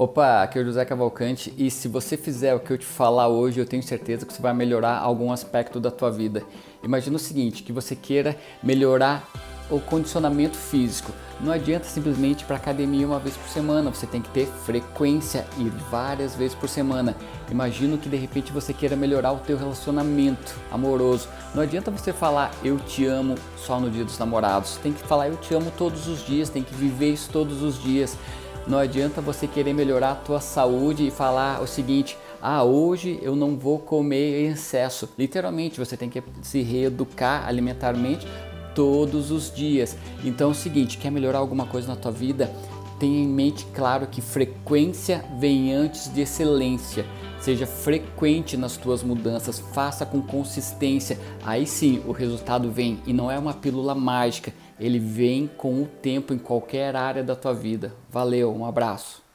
Opa, aqui é o José Cavalcante e se você fizer o que eu te falar hoje, eu tenho certeza que você vai melhorar algum aspecto da tua vida. Imagina o seguinte, que você queira melhorar o condicionamento físico. Não adianta simplesmente ir para academia uma vez por semana, você tem que ter frequência e várias vezes por semana. Imagino que de repente você queira melhorar o teu relacionamento amoroso. Não adianta você falar eu te amo só no dia dos namorados. Tem que falar eu te amo todos os dias, tem que viver isso todos os dias. Não adianta você querer melhorar a tua saúde e falar o seguinte: "Ah, hoje eu não vou comer em excesso". Literalmente, você tem que se reeducar alimentarmente todos os dias. Então é o seguinte, quer melhorar alguma coisa na tua vida? Tenha em mente, claro, que frequência vem antes de excelência. Seja frequente nas tuas mudanças, faça com consistência. Aí sim o resultado vem e não é uma pílula mágica, ele vem com o tempo em qualquer área da tua vida. Valeu, um abraço.